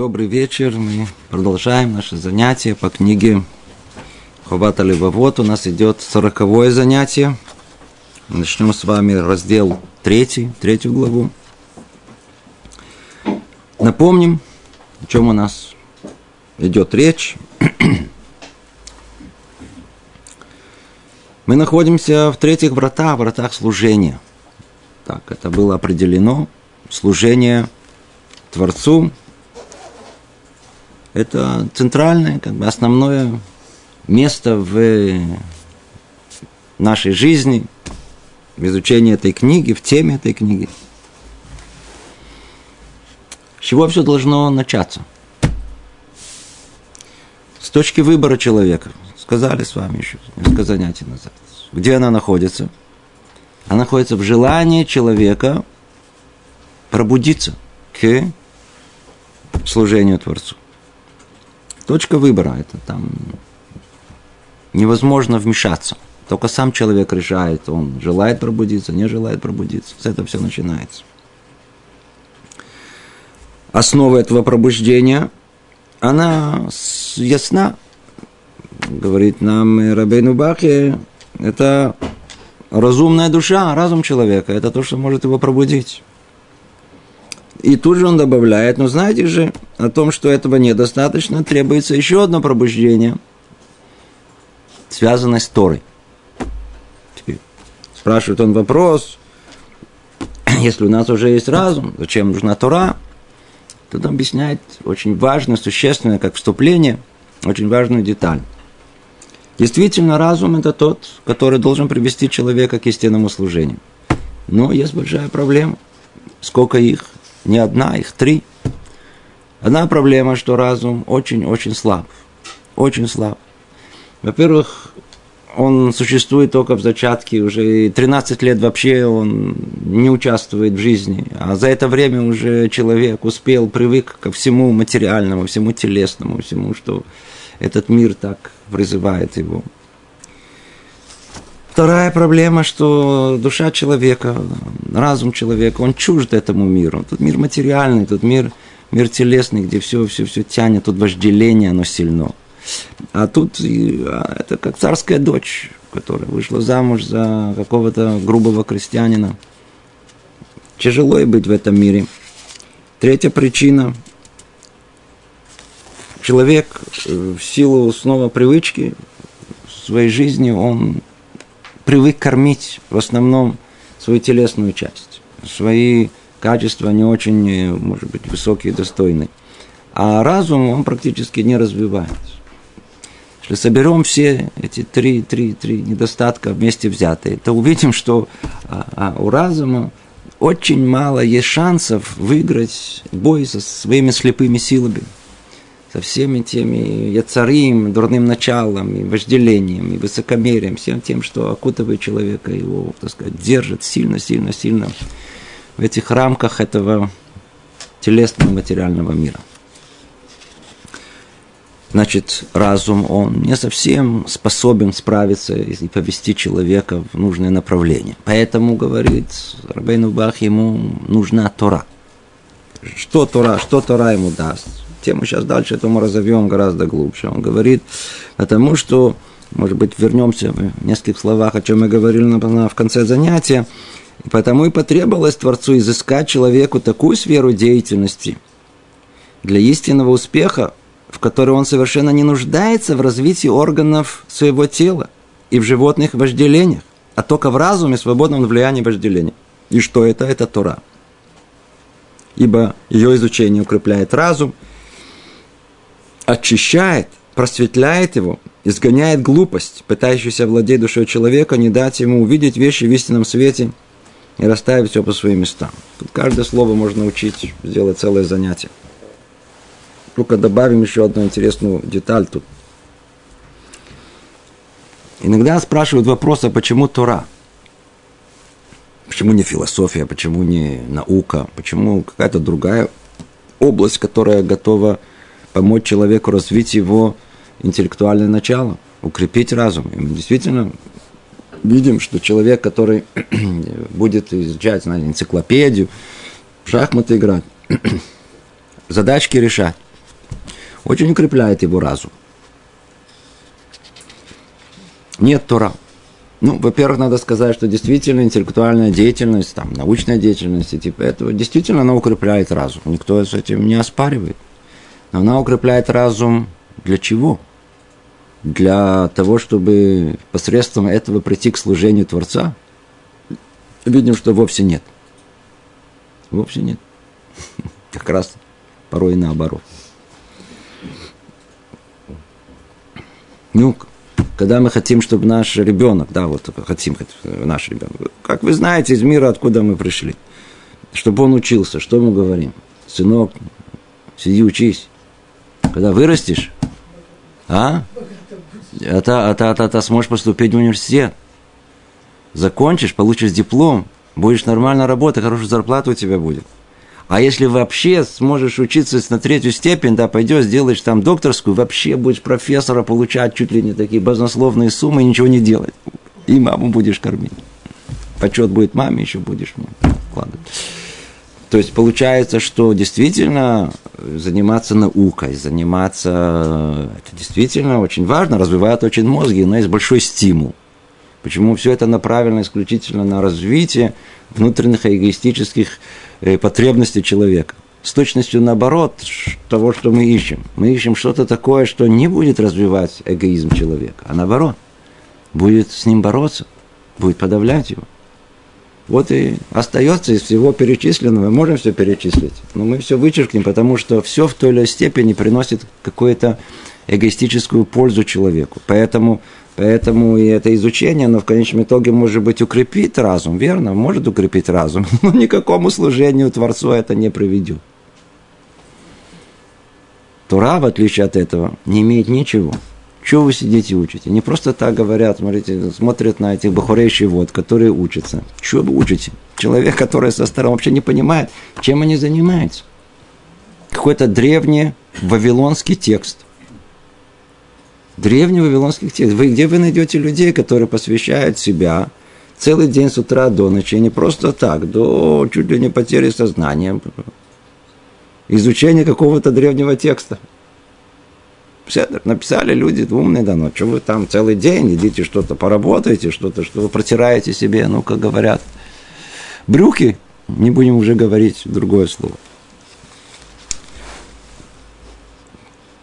Добрый вечер. Мы продолжаем наше занятие по книге Ховата Левовод. У нас идет сороковое занятие. Начнем с вами раздел третий, третью главу. Напомним, о чем у нас идет речь. Мы находимся в третьих вратах, вратах служения. Так, это было определено. Служение Творцу, это центральное, как бы основное место в нашей жизни, в изучении этой книги, в теме этой книги. С чего все должно начаться? С точки выбора человека. Сказали с вами еще несколько занятий назад. Где она находится? Она находится в желании человека пробудиться к служению Творцу. Точка выбора – это там невозможно вмешаться. Только сам человек решает, он желает пробудиться, не желает пробудиться. С этого все начинается. Основа этого пробуждения, она ясна. Говорит нам Рабейну Бахе, это разумная душа, разум человека. Это то, что может его пробудить. И тут же он добавляет, ну знаете же о том, что этого недостаточно, требуется еще одно пробуждение, связанное с Торой. Теперь спрашивает он вопрос, если у нас уже есть разум, зачем нужна Тора? Тут он объясняет очень важное, существенное, как вступление, очень важную деталь. Действительно, разум – это тот, который должен привести человека к истинному служению. Но есть большая проблема. Сколько их? Не одна, их три. Одна проблема, что разум очень-очень слаб. Очень слаб. Во-первых, он существует только в зачатке, уже 13 лет вообще он не участвует в жизни, а за это время уже человек успел, привык ко всему материальному, всему телесному, всему, что этот мир так призывает его. Вторая проблема, что душа человека, разум человека, он чужд этому миру. Тут мир материальный, тут мир, мир телесный, где все, все, все тянет, тут вожделение, оно сильно. А тут а, это как царская дочь, которая вышла замуж за какого-то грубого крестьянина. Тяжело и быть в этом мире. Третья причина. Человек э, в силу снова привычки в своей жизни, он привык кормить в основном свою телесную часть. Свои качества не очень, может быть, высокие достойные. А разум он практически не развивается. Если соберем все эти три, три, три недостатка вместе взятые, то увидим, что а, а у разума очень мало есть шансов выиграть бой со своими слепыми силами со всеми теми яцарим, дурным началом, и вожделением, и высокомерием, всем тем, что окутывает человека, его, так сказать, держит сильно, сильно, сильно в этих рамках этого телесного материального мира. Значит, разум, он не совсем способен справиться и повести человека в нужное направление. Поэтому, говорит Рабейну Бах, ему нужна Тора. Что Тора, что Тора ему даст? Тему сейчас дальше, это мы разовьем гораздо глубже. Он говорит, потому что, может быть, вернемся в нескольких словах, о чем мы говорили в конце занятия, потому и потребовалось Творцу изыскать человеку такую сферу деятельности для истинного успеха, в которой он совершенно не нуждается в развитии органов своего тела и в животных вожделениях, а только в разуме, свободном от влияния вожделения. И что это? Это Тора. Ибо ее изучение укрепляет разум – очищает, просветляет его, изгоняет глупость, пытающуюся владеть душой человека, не дать ему увидеть вещи в истинном свете и расставить все по своим местам. Тут каждое слово можно учить, сделать целое занятие. Только добавим еще одну интересную деталь тут. Иногда спрашивают вопрос, а почему Тора? Почему не философия, почему не наука, почему какая-то другая область, которая готова помочь человеку развить его интеллектуальное начало, укрепить разум. И мы действительно видим, что человек, который будет изучать знаете, энциклопедию, шахматы играть, задачки решать, очень укрепляет его разум. Нет Тора. Ну, во-первых, надо сказать, что действительно интеллектуальная деятельность, там, научная деятельность, и типа этого, действительно она укрепляет разум. Никто с этим не оспаривает. Она укрепляет разум для чего? Для того, чтобы посредством этого прийти к служению Творца? Видим, что вовсе нет. Вовсе нет. Как раз порой наоборот. Ну, когда мы хотим, чтобы наш ребенок, да, вот хотим, наш ребенок, как вы знаете, из мира, откуда мы пришли, чтобы он учился, что мы говорим? Сынок, сиди, учись. Когда вырастешь, а? Это, это, это, это сможешь поступить в университет. Закончишь, получишь диплом, будешь нормально работать, хорошую зарплату у тебя будет. А если вообще сможешь учиться на третью степень, да, пойдешь, сделаешь там докторскую, вообще будешь профессора получать чуть ли не такие баснословные суммы и ничего не делать. И маму будешь кормить. Почет будет маме, еще будешь ну, вкладывать. То есть получается, что действительно заниматься наукой, заниматься, это действительно очень важно, развивает очень мозги, но есть большой стимул. Почему все это направлено исключительно на развитие внутренних эгоистических Э, потребности человека. С точностью наоборот того, что мы ищем. Мы ищем что-то такое, что не будет развивать эгоизм человека, а наоборот, будет с ним бороться, будет подавлять его. Вот и остается из всего перечисленного, мы можем все перечислить, но мы все вычеркнем, потому что все в той или иной степени приносит какую-то эгоистическую пользу человеку. Поэтому Поэтому и это изучение, оно в конечном итоге, может быть, укрепит разум, верно? Может укрепить разум, но никакому служению Творцу это не приведет. Тура, в отличие от этого, не имеет ничего. Чего вы сидите и учите? Не просто так говорят, смотрите, смотрят на этих бахурейший вот, которые учатся. Чего вы учите? Человек, который со стороны вообще не понимает, чем они занимаются. Какой-то древний вавилонский текст – древний вавилонских текстов. Вы, где вы найдете людей, которые посвящают себя целый день с утра до ночи, не просто так, до чуть ли не потери сознания, изучения какого-то древнего текста. Все написали люди умные, но что вы там целый день, идите что-то поработаете, что-то, что вы протираете себе, ну, как говорят, брюки, не будем уже говорить другое слово.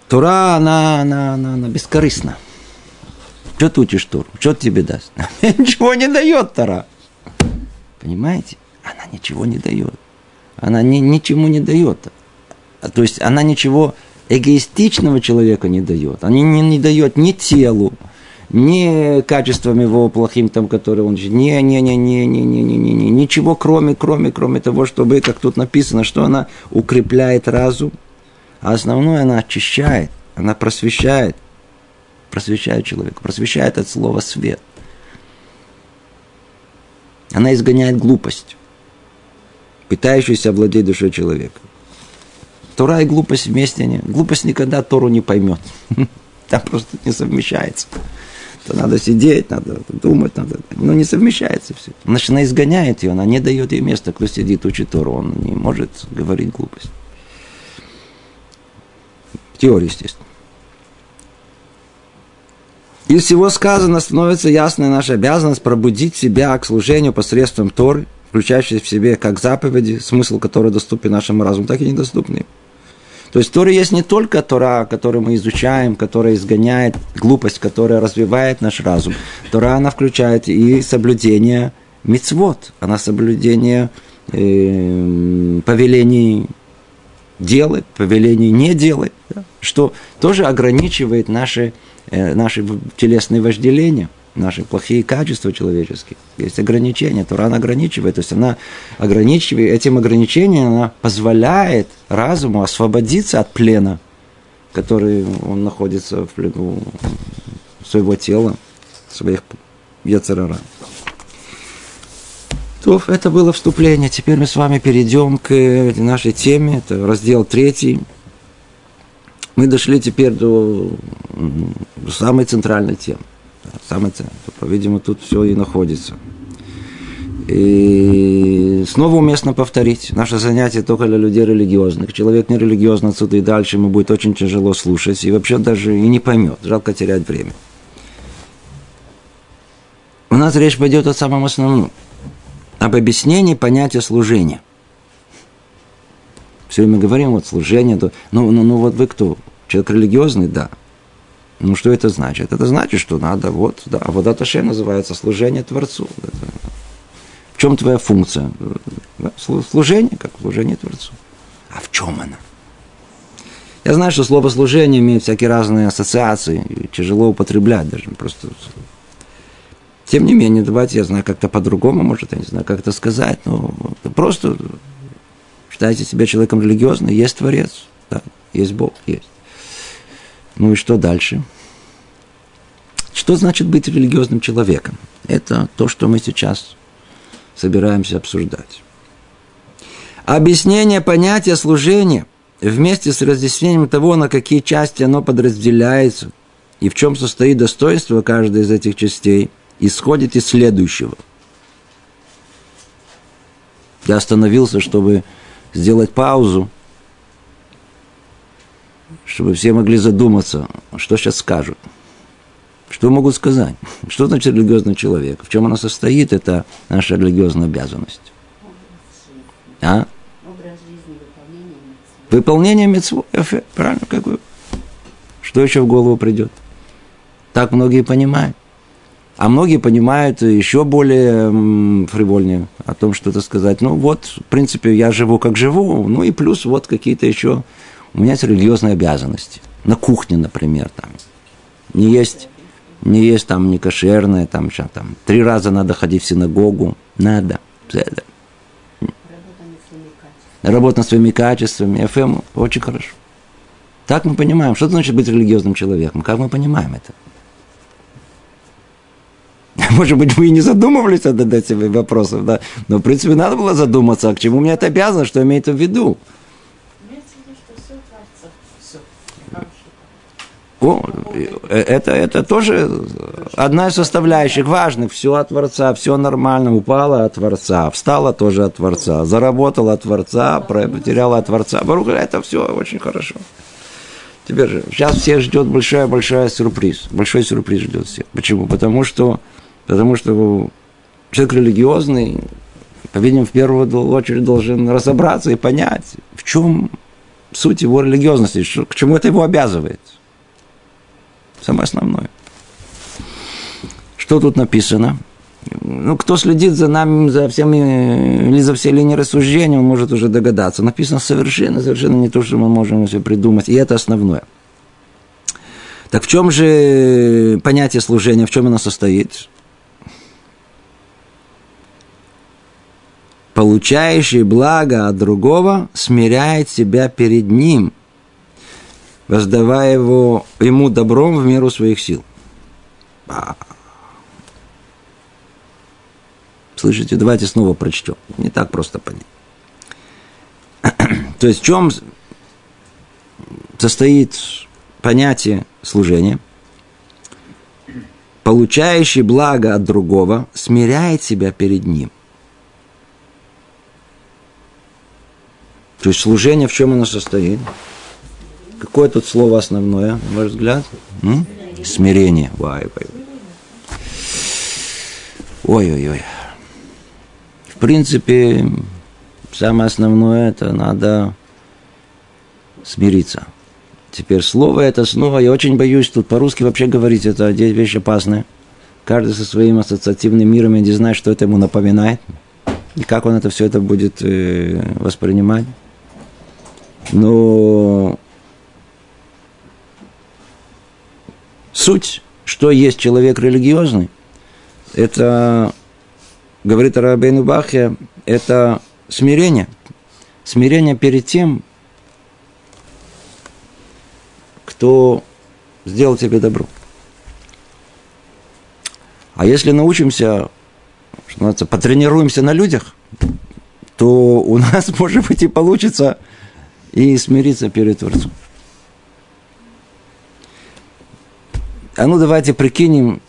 Тура, она, она, она, она бескорыстна. Что ты учишь Туру? Что тебе даст? Ничего не дает Тора. Понимаете? Она ничего не дает. Она ни, ничему не дает. А, то есть она ничего эгоистичного человека не дает. Она не, не дает ни телу, ни качествам его плохим, там, которые он... Не, не, не, не, не, не, не, не, не, ничего, кроме, кроме, кроме того, чтобы, как тут написано, что она укрепляет разум, а основное она очищает, она просвещает, просвещает человека, просвещает от слова свет. Она изгоняет глупость, пытающуюся овладеть душой человека. Тора и глупость вместе не. Глупость никогда Тору не поймет. Там просто не совмещается. То надо сидеть, надо думать, надо. Но не совмещается все. Значит, она изгоняет ее, она не дает ей места, кто сидит, учит Тору, он не может говорить глупость теории, естественно. Из всего сказано становится ясной наша обязанность пробудить себя к служению посредством Торы, включающей в себе как заповеди, смысл которой доступен нашему разуму, так и недоступный. То есть Тора есть не только Тора, которую мы изучаем, которая изгоняет глупость, которая развивает наш разум. Тора, она включает и соблюдение мицвод, она соблюдение э, повелений делай, повелений не делай, да, что тоже ограничивает наши, э, наши телесные вожделения, наши плохие качества человеческие. Есть ограничения, Туран ограничивает, то есть она ограничивает, этим ограничением она позволяет разуму освободиться от плена, который он находится в плену своего тела, своих яцерара. То это было вступление. Теперь мы с вами перейдем к нашей теме. Это раздел третий. Мы дошли теперь до самой центральной темы. Самой, по-видимому, тут все и находится. И снова уместно повторить. Наше занятие только для людей религиозных. Человек не религиозный отсюда и дальше ему будет очень тяжело слушать. И вообще даже и не поймет. Жалко терять время. У нас речь пойдет о самом основном. Об объяснении понятия служения. Все время говорим, вот служение, то, ну, ну, ну вот вы кто? Человек религиозный, да. Ну, что это значит? Это значит, что надо, вот, да, а вот это ще называется служение Творцу. В чем твоя функция? Служение, как служение Творцу. А в чем она? Я знаю, что слово служение имеет всякие разные ассоциации, тяжело употреблять даже, просто... Тем не менее, давайте, я знаю, как-то по-другому, может, я не знаю, как это сказать, но просто считайте себя человеком религиозным, есть Творец, да, есть Бог, есть. Ну и что дальше? Что значит быть религиозным человеком? Это то, что мы сейчас собираемся обсуждать. Объяснение понятия служения вместе с разъяснением того, на какие части оно подразделяется и в чем состоит достоинство каждой из этих частей, исходит из следующего. Я остановился, чтобы сделать паузу, чтобы все могли задуматься, что сейчас скажут. Что могут сказать? Что значит религиозный человек? В чем она состоит? Это наша религиозная обязанность. А? Выполнение митцвот. Правильно, как вы? Что еще в голову придет? Так многие понимают. А многие понимают еще более фривольнее о том, что это сказать. Ну вот, в принципе, я живу как живу, ну и плюс вот какие-то еще... У меня есть религиозные обязанности. На кухне, например, там. Не есть, не есть там не кошерное, там, сейчас, там три раза надо ходить в синагогу. Надо. Это. Работа над своими качествами. ФМ очень хорошо. Так мы понимаем, что значит быть религиозным человеком. Как мы понимаем это? Может быть, мы и не задумывались над этими вопросами, да? Но, в принципе, надо было задуматься, а к чему мне это обязано, что имеет в виду. О, э, это, это тоже одна из составляющих важных. Все от Творца, все нормально. Упала от Творца, встала тоже от Творца, заработала от Творца, потеряла от Творца. Баруха, это все очень хорошо. Теперь же, сейчас всех ждет большая-большая сюрприз. Большой сюрприз ждет всех. Почему? Потому что Потому что человек религиозный, по-видимому, в первую очередь должен разобраться и понять, в чем суть его религиозности, к чему это его обязывает. Самое основное. Что тут написано? Ну, кто следит за нами, за всеми, или за все линии рассуждения, он может уже догадаться. Написано совершенно, совершенно не то, что мы можем себе придумать. И это основное. Так в чем же понятие служения, в чем оно состоит? получающий благо от другого, смиряет себя перед ним, воздавая его, ему добром в меру своих сил. Слышите, давайте снова прочтем. Не так просто понять. То есть в чем состоит понятие служения? Получающий благо от другого смиряет себя перед ним. То есть служение в чем оно состоит? Какое тут слово основное, на ваш взгляд? М? Смирение. Ой-ой-ой. В принципе, самое основное это надо смириться. Теперь слово это снова, я очень боюсь тут по-русски вообще говорить, это вещь опасная. Каждый со своим ассоциативным миром, я не знаю, что это ему напоминает. И как он это все это будет э, воспринимать. Но суть, что есть человек религиозный, это, говорит Рабейну Бахе, это смирение. Смирение перед тем, кто сделал тебе добро. А если научимся, что называется, потренируемся на людях, то у нас, может быть, и получится и смириться перед Творцом. А ну давайте прикинем,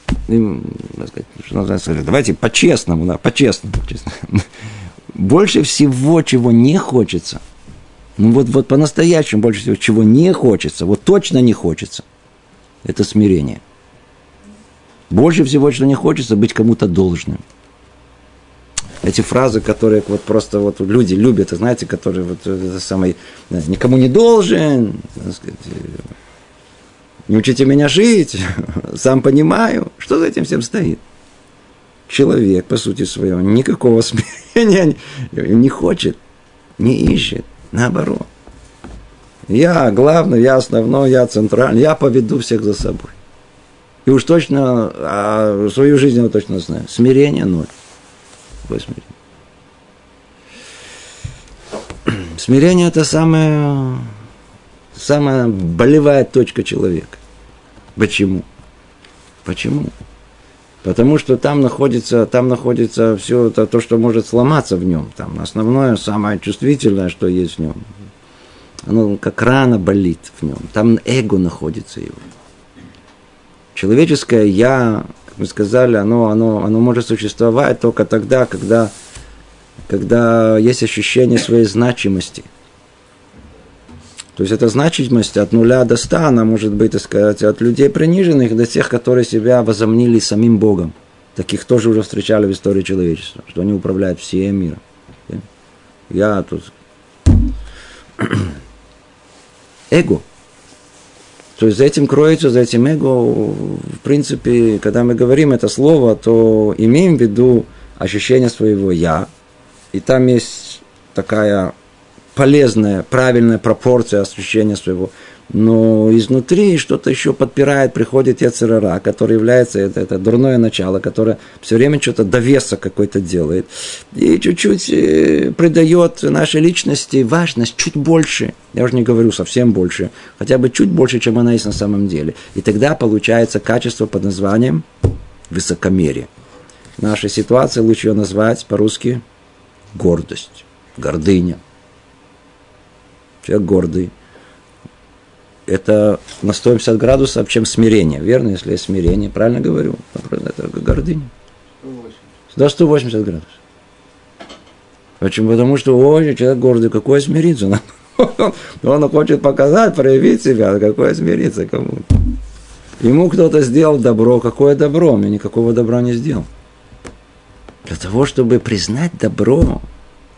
давайте по-честному, да, по-честному. Больше всего, чего не хочется, ну вот, вот по-настоящему больше всего, чего не хочется, вот точно не хочется, это смирение. Больше всего, что не хочется, быть кому-то должным. Эти фразы, которые вот просто вот люди любят, знаете, которые вот это самое, никому не должен, сказать, не учите меня жить, сам понимаю, что за этим всем стоит. Человек, по сути своего, никакого смирения не хочет, не ищет, наоборот. Я главный, я основной, я центральный, я поведу всех за собой. И уж точно, а свою жизнь я точно знаю. Смирение ноль. Смирение? Смирение – это самая, самая болевая точка человека. Почему? Почему? Потому что там находится, там находится все это, то, что может сломаться в нем. Там основное, самое чувствительное, что есть в нем. Оно как рана болит в нем. Там эго находится его. Человеческое я, как мы сказали, оно, оно, оно может существовать только тогда, когда, когда есть ощущение своей значимости – то есть эта значимость от нуля до ста, она может быть, так сказать, от людей приниженных до тех, которые себя возомнили самим Богом. Таких тоже уже встречали в истории человечества, что они управляют всем миром. Я тут... Эго. То есть за этим кроется, за этим эго, в принципе, когда мы говорим это слово, то имеем в виду ощущение своего «я», и там есть такая полезная, правильная пропорция освещения своего. Но изнутри что-то еще подпирает, приходит Яцерара, который является, это, это дурное начало, которое все время что-то довеса какой-то делает. И чуть-чуть э, придает нашей личности важность чуть больше. Я уже не говорю совсем больше, хотя бы чуть больше, чем она есть на самом деле. И тогда получается качество под названием высокомерие. В нашей ситуации лучше ее назвать по-русски гордость, гордыня – человек гордый. Это на 150 градусов, чем смирение. Верно, если есть смирение, правильно говорю? Это гордыня. 180. Да, 180 градусов. Почему? Потому что, ой, человек гордый, какое смириться? Он хочет показать, проявить себя, какое смириться кому Ему кто-то сделал добро, какое добро? Мне никакого добра не сделал. Для того, чтобы признать добро,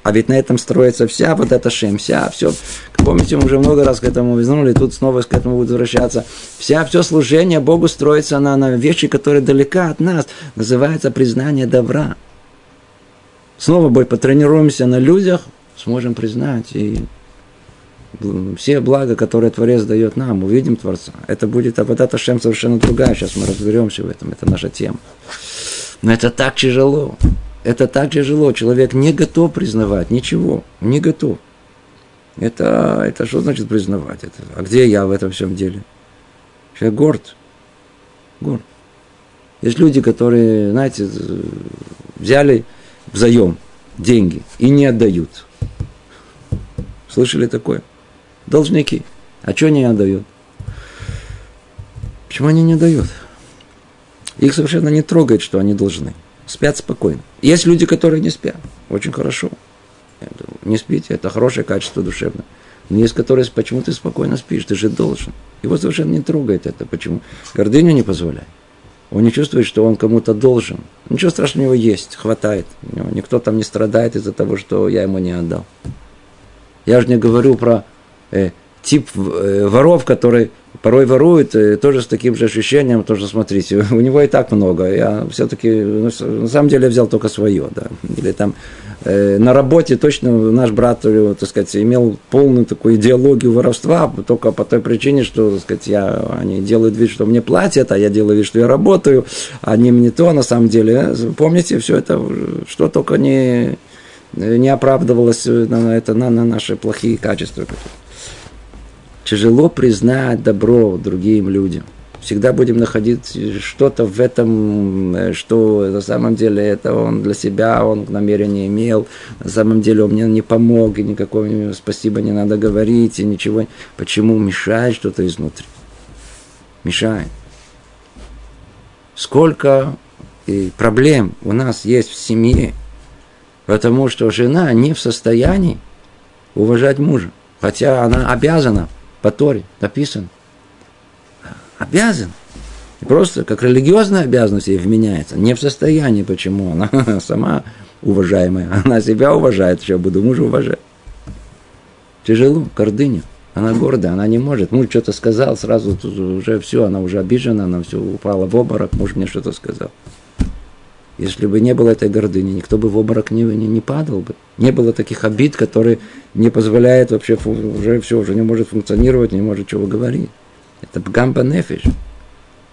а ведь на этом строится вся вот эта шем, вся, все. Помните, мы уже много раз к этому вернули, тут снова к этому будут возвращаться. Вся, все служение Богу строится на, на вещи, которые далека от нас. Называется признание добра. Снова бой, потренируемся на людях, сможем признать и все блага, которые Творец дает нам, увидим Творца. Это будет а вот эта шем совершенно другая. Сейчас мы разберемся в этом. Это наша тема. Но это так тяжело. Это так тяжело. Человек не готов признавать ничего. Не готов. Это, это что значит признавать? Это, а где я в этом всем деле? Человек горд. Горд. Есть люди, которые, знаете, взяли взаем деньги и не отдают. Слышали такое? Должники. А что они отдают? Почему они не дают? Их совершенно не трогает, что они должны спят спокойно. Есть люди, которые не спят. Очень хорошо. Не спите, это хорошее качество душевное. Но есть, которые, почему ты спокойно спишь, ты же должен. Его совершенно не трогает это. Почему? Гордыню не позволяет. Он не чувствует, что он кому-то должен. Ничего страшного у него есть, хватает. Никто там не страдает из-за того, что я ему не отдал. Я же не говорю про э, тип э, воров, которые порой воруют, э, тоже с таким же ощущением, тоже смотрите, у него и так много. Я все-таки, ну, на самом деле, я взял только свое, да. Или там э, на работе точно наш брат, э, так сказать, имел полную такую идеологию воровства, только по той причине, что, так сказать, я, они делают вид, что мне платят, а я делаю вид, что я работаю, а они мне то, на самом деле. Помните, все это, что только не, не оправдывалось на, это, на, на наши плохие качества. Тяжело признать добро другим людям. Всегда будем находить что-то в этом, э, что на самом деле это он для себя, он намерение имел, на самом деле он мне не помог, и никакого спасибо не надо говорить, и ничего. Почему мешает что-то изнутри? Мешает. сколько проблем у нас есть в семье, потому что жена не в состоянии уважать мужа, хотя она обязана по Торе, написано. Обязан. И просто как религиозная обязанность ей вменяется. Не в состоянии, почему. Она сама уважаемая. Она себя уважает, еще буду мужа уважать. Тяжело, гордыня. Она гордая, она не может. Муж что-то сказал, сразу уже все, она уже обижена, она все упала в обморок, муж мне что-то сказал. Если бы не было этой гордыни, никто бы в обморок не, не, не падал бы. Не было таких обид, которые не позволяют вообще, уже все, уже не может функционировать, не может чего говорить. Это гамба нефиш.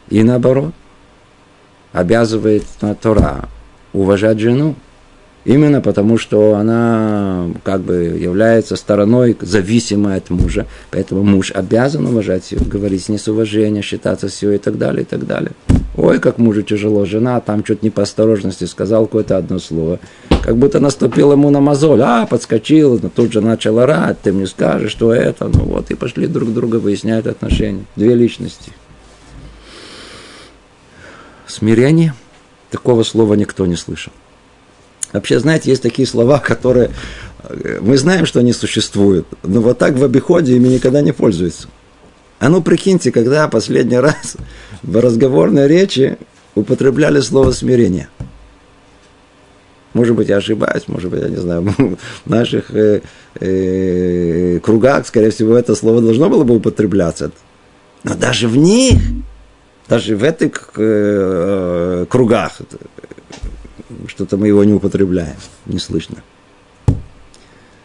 И наоборот, обязывает на Тора уважать жену, Именно потому, что она как бы является стороной, зависимой от мужа. Поэтому муж обязан уважать ее, говорить не с уважением, считаться с ее и так далее, и так далее. Ой, как мужу тяжело, жена там что-то не по осторожности сказал какое-то одно слово. Как будто наступил ему на мозоль, а, подскочил, тут же начал орать, ты мне скажешь, что это, ну вот, и пошли друг друга выяснять отношения. Две личности. Смирение, такого слова никто не слышал. Вообще, знаете, есть такие слова, которые э, мы знаем, что они существуют, но вот так в обиходе ими никогда не пользуются. А ну прикиньте, когда последний раз в разговорной речи употребляли слово смирение. Может быть, я ошибаюсь, может быть, я не знаю, в наших э, э, кругах, скорее всего, это слово должно было бы употребляться. Но даже в них, даже в этих э, кругах, что-то мы его не употребляем, не слышно.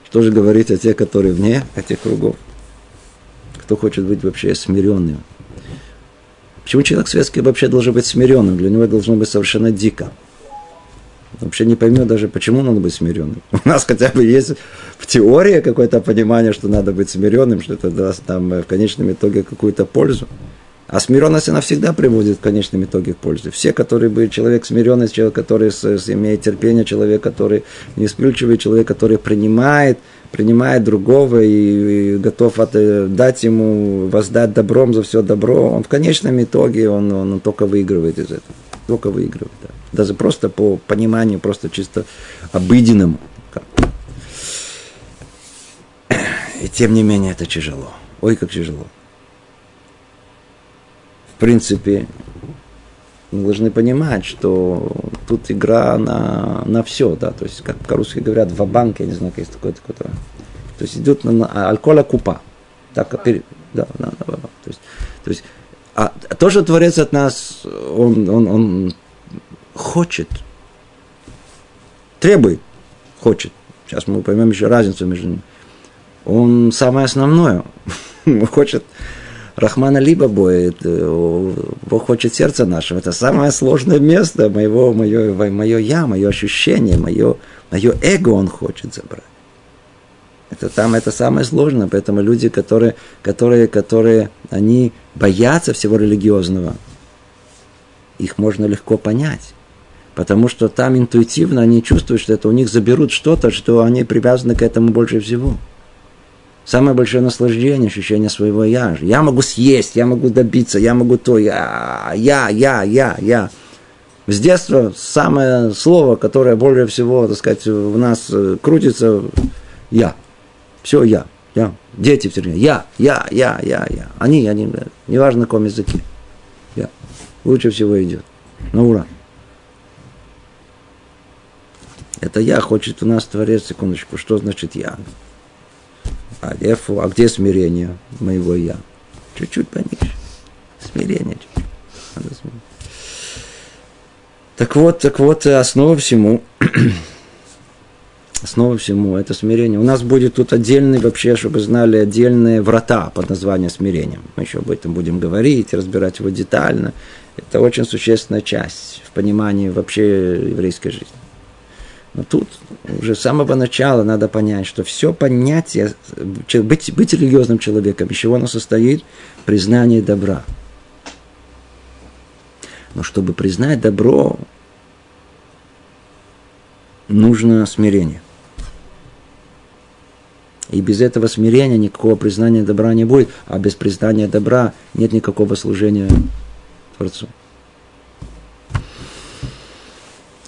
Что же говорить о тех, которые вне этих кругов? Кто хочет быть вообще смиренным? Почему человек светский вообще должен быть смиренным? Для него должно быть совершенно дико. Вообще не поймет даже, почему надо быть смиренным. У нас хотя бы есть в теории какое-то понимание, что надо быть смиренным, что это даст нам в конечном итоге какую-то пользу. А смиренность, она всегда приводит в конечном итоге к пользе. Все, которые были человек смиренный, человек, который имеет терпение, человек, который не вспыльчивый, человек, который принимает, принимает другого и, готов от, э, дать ему, воздать добром за все добро, он в конечном итоге, он, он, он только выигрывает из этого. Только выигрывает, да. Даже просто по пониманию, просто чисто обыденному. И тем не менее это тяжело. Ой, как тяжело принципе, мы должны понимать, что тут игра на, на все, да, то есть, как по-русски говорят, в банке, я не знаю, есть такое, такое, то есть идет на, на алкоголя купа, так, да, да, да, да, то есть, то есть, а то, что Творец от нас, он, он, он хочет, требует, хочет, сейчас мы поймем еще разницу между ними, он самое основное, хочет Рахмана либо боит, э, Бог хочет сердце нашего. Это самое сложное место моего, мое, мое я, мое ощущение, мое, мое эго он хочет забрать. Это там это самое сложное, поэтому люди, которые, которые, которые, они боятся всего религиозного, их можно легко понять. Потому что там интуитивно они чувствуют, что это у них заберут что-то, что они привязаны к этому больше всего. Самое большое наслаждение, ощущение своего я. Я могу съесть, я могу добиться, я могу то, я, я, я, я, я. С детства самое слово, которое более всего, так сказать, в нас э, крутится, я. Все я. Я. Дети все время. Я, я, я, я, я. Они, они, неважно на каком языке. Я. Лучше всего идет. На ура. Это я хочет у нас творец, секундочку, что значит я? А, эфу, а где смирение моего я? Чуть-чуть пониже. Смирение смирение. Так вот, так вот, основа всему, основа всему это смирение. У нас будет тут отдельный, вообще, чтобы знали, отдельные врата под названием смирения. Мы еще об этом будем говорить, разбирать его детально. Это очень существенная часть в понимании вообще еврейской жизни. Но тут уже с самого начала надо понять, что все понятие, быть, быть религиозным человеком, из чего оно состоит? Признание добра. Но чтобы признать добро, нужно смирение. И без этого смирения никакого признания добра не будет, а без признания добра нет никакого служения Творцу.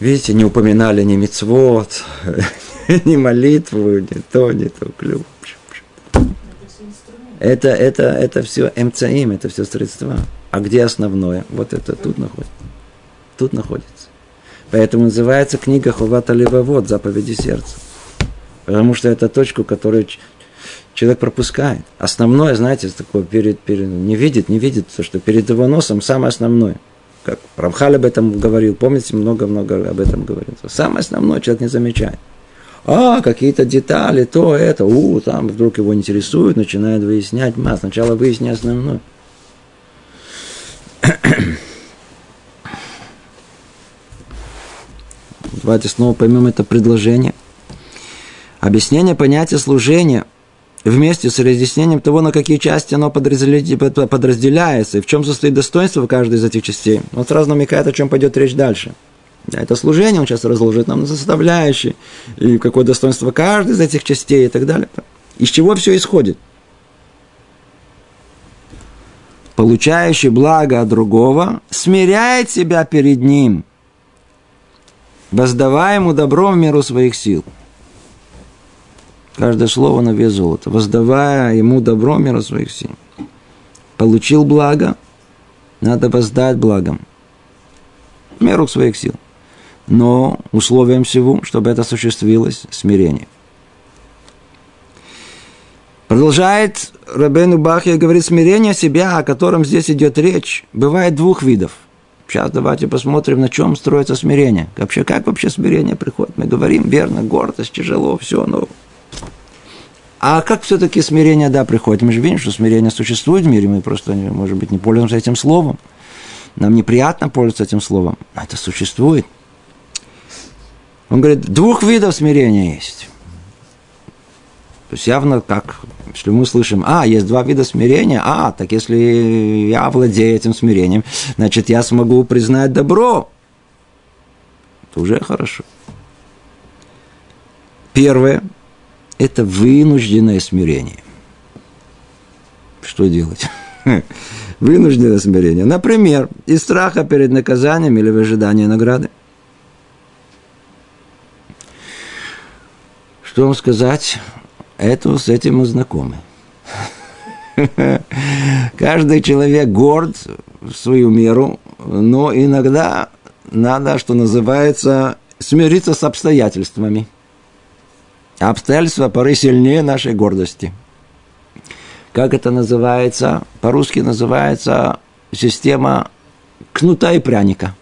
Видите, не упоминали ни мецвод, ни молитву, ни то, ни то, клюв. Это, это, это все МЦИМ, это все средства. А где основное? Вот это тут находится. Тут находится. Поэтому называется книга Хувата Левовод, заповеди сердца. Потому что это точку, которую человек пропускает. Основное, знаете, такое перед, перед, не видит, не видит, то, что перед его носом самое основное. Как Рамхаль об этом говорил, помните, много-много об этом говорил. Самое основное человек не замечает. А, какие-то детали, то, это, у, там вдруг его интересует, начинает выяснять, ма, сначала выясни основное. Давайте снова поймем это предложение. Объяснение понятия служения вместе с разъяснением того, на какие части оно подразделяется, и в чем состоит достоинство каждой из этих частей. Он сразу намекает, о чем пойдет речь дальше. Да, это служение, он сейчас разложит нам на составляющие, и какое достоинство каждой из этих частей и так далее. Из чего все исходит? Получающий благо от другого смиряет себя перед ним, воздавая ему добро в меру своих сил – Каждое слово на вес золота, воздавая ему добро мира своих сил. Получил благо, надо воздать благом. Меру своих сил. Но условием всего, чтобы это осуществилось, смирение. Продолжает Рабену Бахья говорит, смирение себя, о котором здесь идет речь, бывает двух видов. Сейчас давайте посмотрим, на чем строится смирение. Вообще, как вообще смирение приходит? Мы говорим, верно, гордость, тяжело, все, но а как все-таки смирение, да, приходит? Мы же видим, что смирение существует в мире, мы просто, может быть, не пользуемся этим словом. Нам неприятно пользоваться этим словом, но это существует. Он говорит, двух видов смирения есть. То есть явно как, если мы слышим, а, есть два вида смирения, а, так если я владею этим смирением, значит, я смогу признать добро. Это уже хорошо. Первое – это вынужденное смирение. Что делать? Вынужденное смирение. Например, из страха перед наказанием или в ожидании награды. Что вам сказать? Это, с этим мы знакомы. Каждый человек горд в свою меру, но иногда надо, что называется, смириться с обстоятельствами – обстоятельства порой сильнее нашей гордости. Как это называется? По-русски называется система кнута и пряника.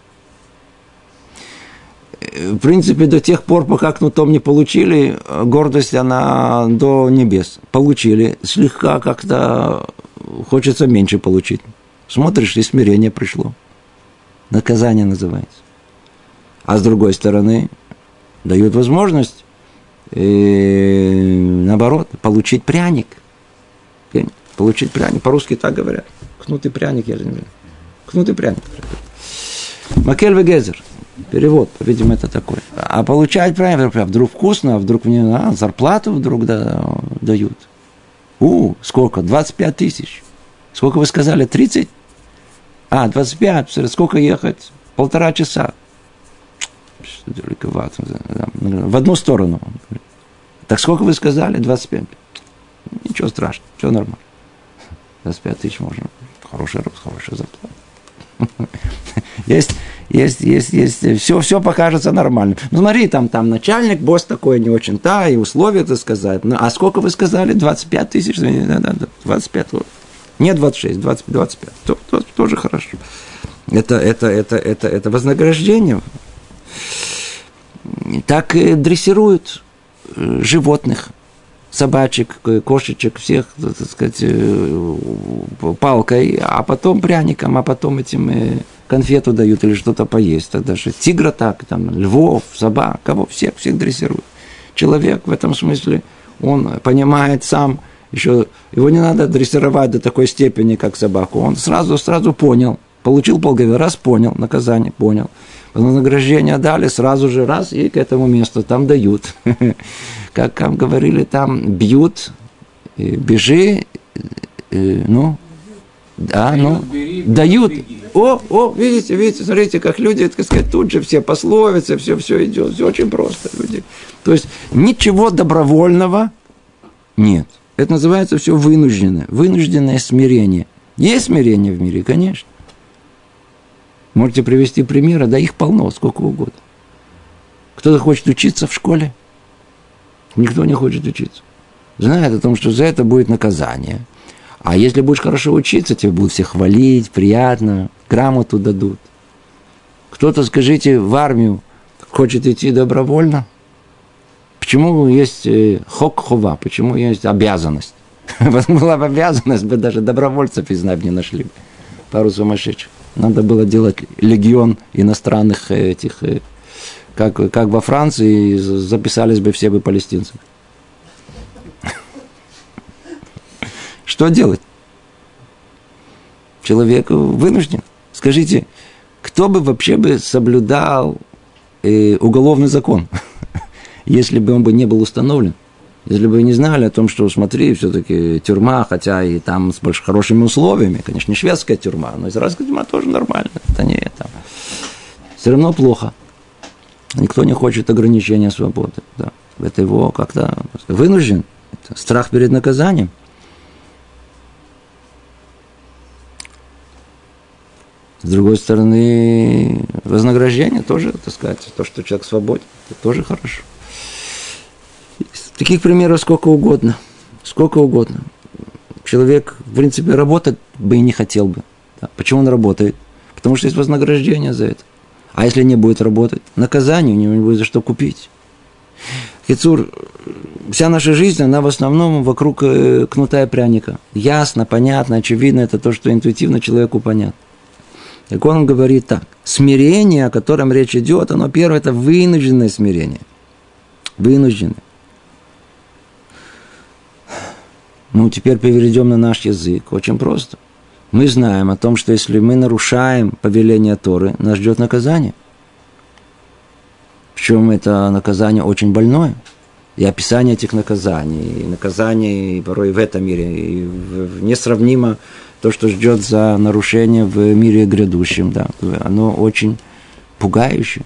В принципе, до тех пор, пока кнутом не получили, гордость, она до небес. Получили, слегка как-то хочется меньше получить. Смотришь, и смирение пришло. Наказание называется. А с другой стороны, дают возможность э, наоборот, получить пряник. Получить пряник. По-русски так говорят. Кнутый пряник, я не знаю. Кнутый пряник. Макель Вегезер. Перевод, видимо, это такой. А получать пряник, вдруг вкусно, а вдруг мне а, зарплату вдруг да, дают. У, сколько? 25 тысяч. Сколько вы сказали? 30? А, 25. Сколько ехать? Полтора часа. В одну сторону. Так сколько вы сказали? 25. Ничего страшного, все нормально. 25 тысяч можно. Хорошая, хорошая зарплата. Есть, есть, есть, есть, все, все покажется нормально. Ну, смотри, там, там начальник, босс такой не очень, да, и условия, так сказать. Ну, а сколько вы сказали? 25 тысяч? Да, да, да, 25. Не 26, 20, 25. То, то, тоже хорошо. Это, это, это, это, это вознаграждение так дрессируют э, животных, собачек, кошечек, всех, так сказать, э, палкой, а потом пряником, а потом этим э, конфету дают или что-то поесть. Тогда же тигра так, там, львов, собак, кого, всех, всех дрессируют. Человек в этом смысле, он понимает сам, еще его не надо дрессировать до такой степени, как собаку. Он сразу, сразу понял, получил полговера, раз понял, наказание понял – вознаграждение дали, сразу же раз и к этому месту там дают. Как там говорили, там бьют, бежи, ну, Да, ну, дают. О, о, видите, видите, смотрите, как люди, так сказать, тут же все пословицы, все, все идет, все очень просто. Люди. То есть ничего добровольного нет. Это называется все вынужденное, вынужденное смирение. Есть смирение в мире, конечно. Можете привести примеры, да их полно, сколько угодно. Кто-то хочет учиться в школе, никто не хочет учиться. Знает о том, что за это будет наказание. А если будешь хорошо учиться, тебя будут все хвалить, приятно, грамоту дадут. Кто-то, скажите, в армию хочет идти добровольно. Почему есть э, хок-хова, почему есть обязанность? Была бы обязанность, бы даже добровольцев из не нашли. Пару сумасшедших. Надо было делать легион иностранных этих, э, как, как во Франции, записались бы все бы палестинцы. Что делать? Человек вынужден. Скажите, кто бы вообще бы соблюдал э, уголовный закон, если бы он бы не был установлен? Если бы не знали о том, что, смотри, все-таки тюрьма, хотя и там с больш хорошими условиями, конечно, не шведская тюрьма, но израильская тюрьма тоже нормально. Это не это. Все равно плохо. Никто не хочет ограничения свободы. Да. Это его как-то вынужден. Это страх перед наказанием. С другой стороны, вознаграждение тоже, так сказать, то, что человек свободен, это тоже хорошо. Таких примеров сколько угодно. Сколько угодно. Человек, в принципе, работать бы и не хотел бы. Да. Почему он работает? Потому что есть вознаграждение за это. А если не будет работать? Наказание у него не будет за что купить. Хицур, вся наша жизнь, она в основном вокруг э, кнута и пряника. Ясно, понятно, очевидно, это то, что интуитивно человеку понятно. Так он говорит так. Смирение, о котором речь идет, оно первое, это вынужденное смирение. Вынужденное. Ну, теперь переведем на наш язык. Очень просто. Мы знаем о том, что если мы нарушаем повеление Торы, нас ждет наказание. Причем это наказание очень больное. И описание этих наказаний, и наказаний порой в этом мире, и несравнимо то, что ждет за нарушение в мире грядущем, да, оно очень пугающее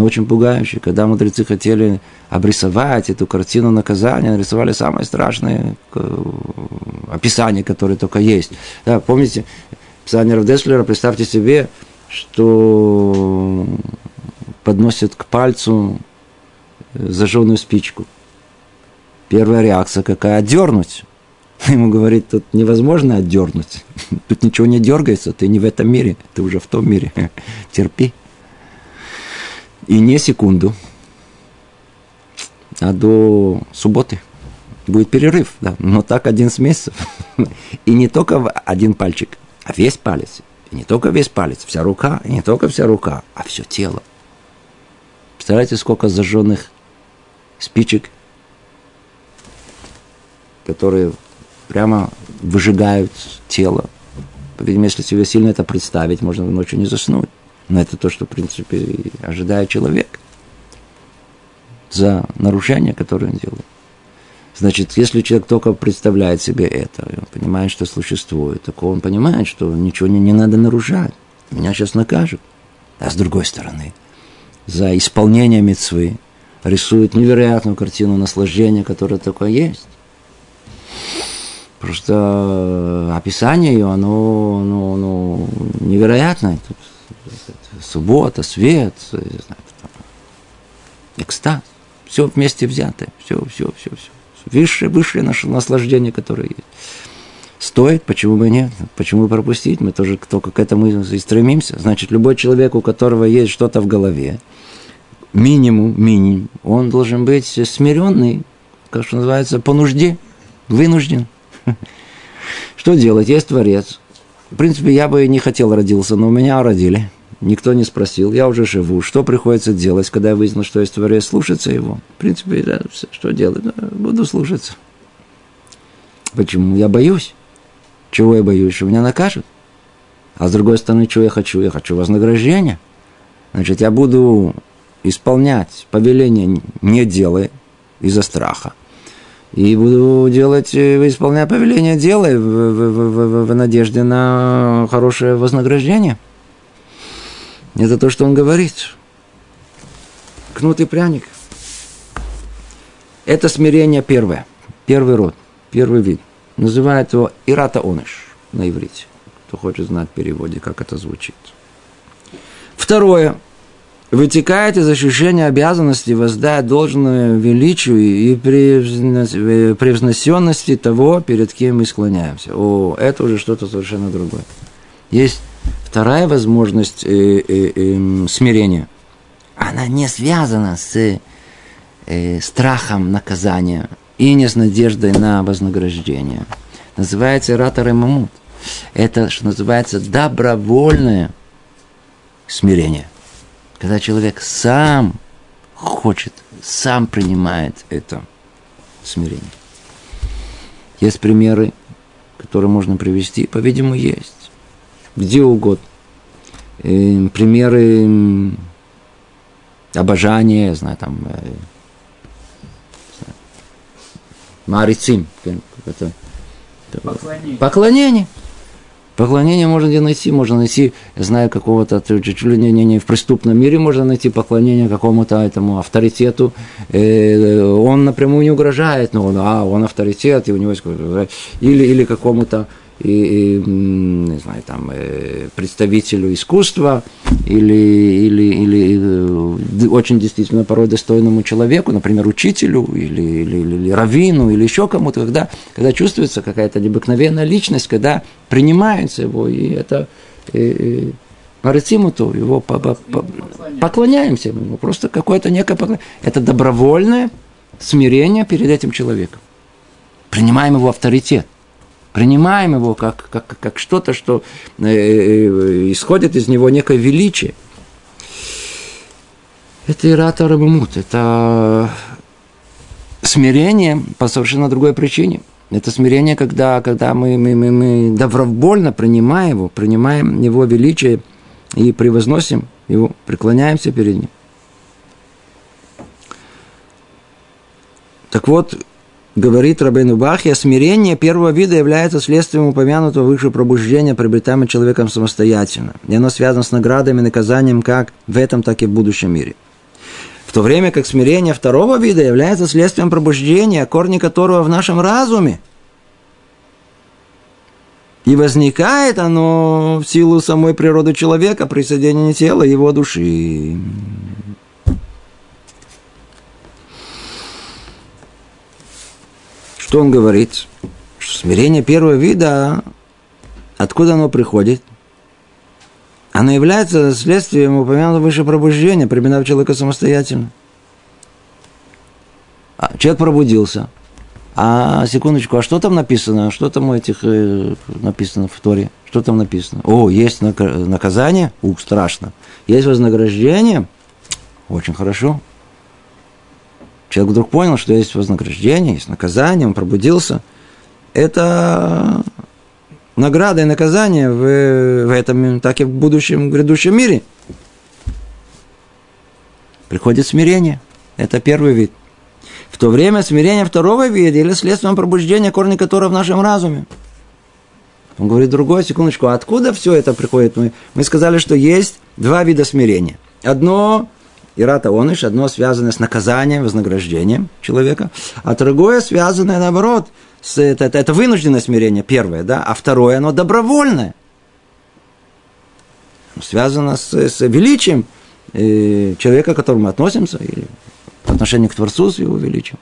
но очень пугающее. Когда мудрецы хотели обрисовать эту картину наказания, нарисовали самое страшное э, описание, которое только есть. Да, помните, писание Равдеслера, представьте себе, что подносят к пальцу э, зажженную спичку. Первая реакция какая? Отдернуть. Ему говорит, тут невозможно отдернуть. Тут ничего не дергается, ты не в этом мире, ты уже в том мире. Терпи. И не секунду, а до субботы будет перерыв, да, но так один с месяцев. И не только один пальчик, а весь палец. И не только весь палец, вся рука, и не только вся рука, а все тело. Представляете, сколько зажженных спичек, которые прямо выжигают тело. Видимо, если себе сильно это представить, можно ночью не заснуть. Но это то, что, в принципе, ожидает человек за нарушение, которое он делает. Значит, если человек только представляет себе это, и он понимает, что существует, так он понимает, что ничего не, не надо нарушать. Меня сейчас накажут. А с другой стороны, за исполнение мецвы рисует невероятную картину наслаждения, которая только есть. Просто описание ее, оно, оно, оно невероятное суббота, свет, экстаз. Все вместе взятое. Все, все, все, все. Высшее, высшее наше наслаждение, которое есть. Стоит, почему бы нет? Почему пропустить? Мы тоже только к этому и стремимся. Значит, любой человек, у которого есть что-то в голове, минимум, минимум, он должен быть смиренный, как что называется, по нужде, вынужден. Что делать? Есть Творец. В принципе, я бы не хотел родился, но меня родили никто не спросил, я уже живу, что приходится делать, когда я выяснил, что есть Творец, слушаться его. В принципе, да, что делать? Буду слушаться. Почему? Я боюсь. Чего я боюсь? Что меня накажут. А с другой стороны, чего я хочу? Я хочу вознаграждения. Значит, я буду исполнять повеление не делая из-за страха. И буду делать, э, исполнять повеление дела в, в, в, в, в надежде на хорошее вознаграждение. Это то, что он говорит. Кнут и пряник. Это смирение первое. Первый род, первый вид. Называют его ирата оныш на иврите. Кто хочет знать в переводе, как это звучит. Второе вытекает из ощущения обязанности воздать должное величию и превзносенности того, перед кем мы склоняемся. О, это уже что-то совершенно другое. Есть вторая возможность э, э, э, смирения. Она не связана с э, страхом наказания и не с надеждой на вознаграждение. Называется ратор и мамут. Это, что называется, добровольное смирение – когда человек сам хочет, сам принимает это смирение. Есть примеры, которые можно привести, по-видимому, есть. Где угодно. И э, примеры обожания, я знаю, там, э, Марицим, это, поклонение. поклонение. Поклонение можно где найти, можно найти, я знаю, какого-то, чуть ли не, не, не в преступном мире можно найти поклонение какому-то этому авторитету. Э, он напрямую не угрожает, но он, а, он авторитет, и у него есть или, или какому-то и, не знаю, там, э, представителю искусства или, или, или э, очень действительно порой достойному человеку, например, учителю или, или, или раввину или еще кому-то, когда, когда чувствуется какая-то необыкновенная личность, когда принимается его, и это и, Марицимуту, его по, по, по, поклоняемся ему, просто какое-то некое поклонение. Это добровольное смирение перед этим человеком. Принимаем его авторитет – принимаем его как, как, как что-то, что э, э, исходит из него некое величие. Это иратор мут, это смирение по совершенно другой причине. Это смирение, когда, когда мы, мы, мы, мы добровольно принимаем его, принимаем его величие и превозносим его, преклоняемся перед ним. Так вот, говорит Рабейну Бахья, смирение первого вида является следствием упомянутого выше пробуждения, приобретаемого человеком самостоятельно. И оно связано с наградами и наказанием как в этом, так и в будущем мире. В то время как смирение второго вида является следствием пробуждения, корни которого в нашем разуме. И возникает оно в силу самой природы человека при соединении тела и его души. Что он говорит? Что смирение первого вида, откуда оно приходит? Оно является следствием упомянутого выше пробуждения, применяв человека самостоятельно. А, человек пробудился. А секундочку, а что там написано? Что там у этих э, написано в Торе? Что там написано? О, есть наказание? Ух, страшно. Есть вознаграждение? Очень хорошо. Человек вдруг понял, что есть вознаграждение, есть наказание, он пробудился. Это награда и наказание в, в этом, так и в будущем, грядущем мире. Приходит смирение. Это первый вид. В то время смирение второго вида или следствием пробуждения, корни которого в нашем разуме. Он говорит другое, секундочку, а откуда все это приходит? Мы, мы сказали, что есть два вида смирения. Одно Ирата Оныш, одно связанное с наказанием, вознаграждением человека, а другое связанное, наоборот, с, это, это, это вынужденное смирение, первое, да, а второе, оно добровольное. Связано с, с величием э, человека, к которому мы относимся, или по отношению к Творцу с его величием.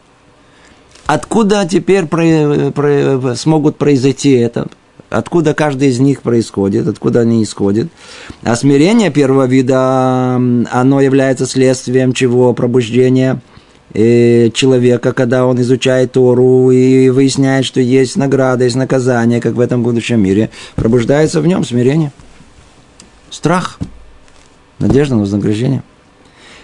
Откуда теперь про, про, смогут произойти это? Откуда каждый из них происходит, откуда они исходят. А смирение первого вида, оно является следствием чего? Пробуждения э, человека, когда он изучает Тору и выясняет, что есть награда, есть наказание, как в этом будущем мире, пробуждается в нем смирение. Страх, надежда на вознаграждение.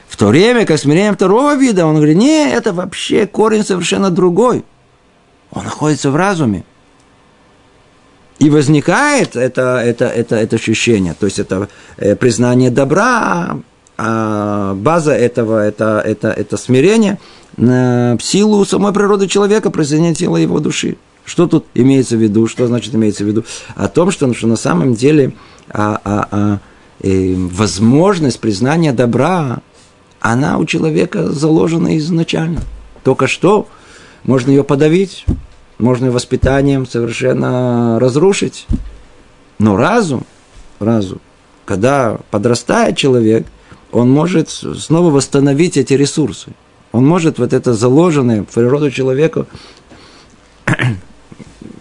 В то время как смирение второго вида, он говорит, не, это вообще корень совершенно другой. Он находится в разуме. И возникает это, это, это, это ощущение, то есть это э, признание добра, а база этого это, это, это смирение, в силу самой природы человека присоединение тела его души. Что тут имеется в виду? Что значит имеется в виду? О том, что, что на самом деле а, а, а, э, возможность признания добра, она у человека заложена изначально. Только что можно ее подавить, можно ее воспитанием совершенно разрушить. Но разум, разум, когда подрастает человек, он может снова восстановить эти ресурсы. Он может вот это заложенное в природу человека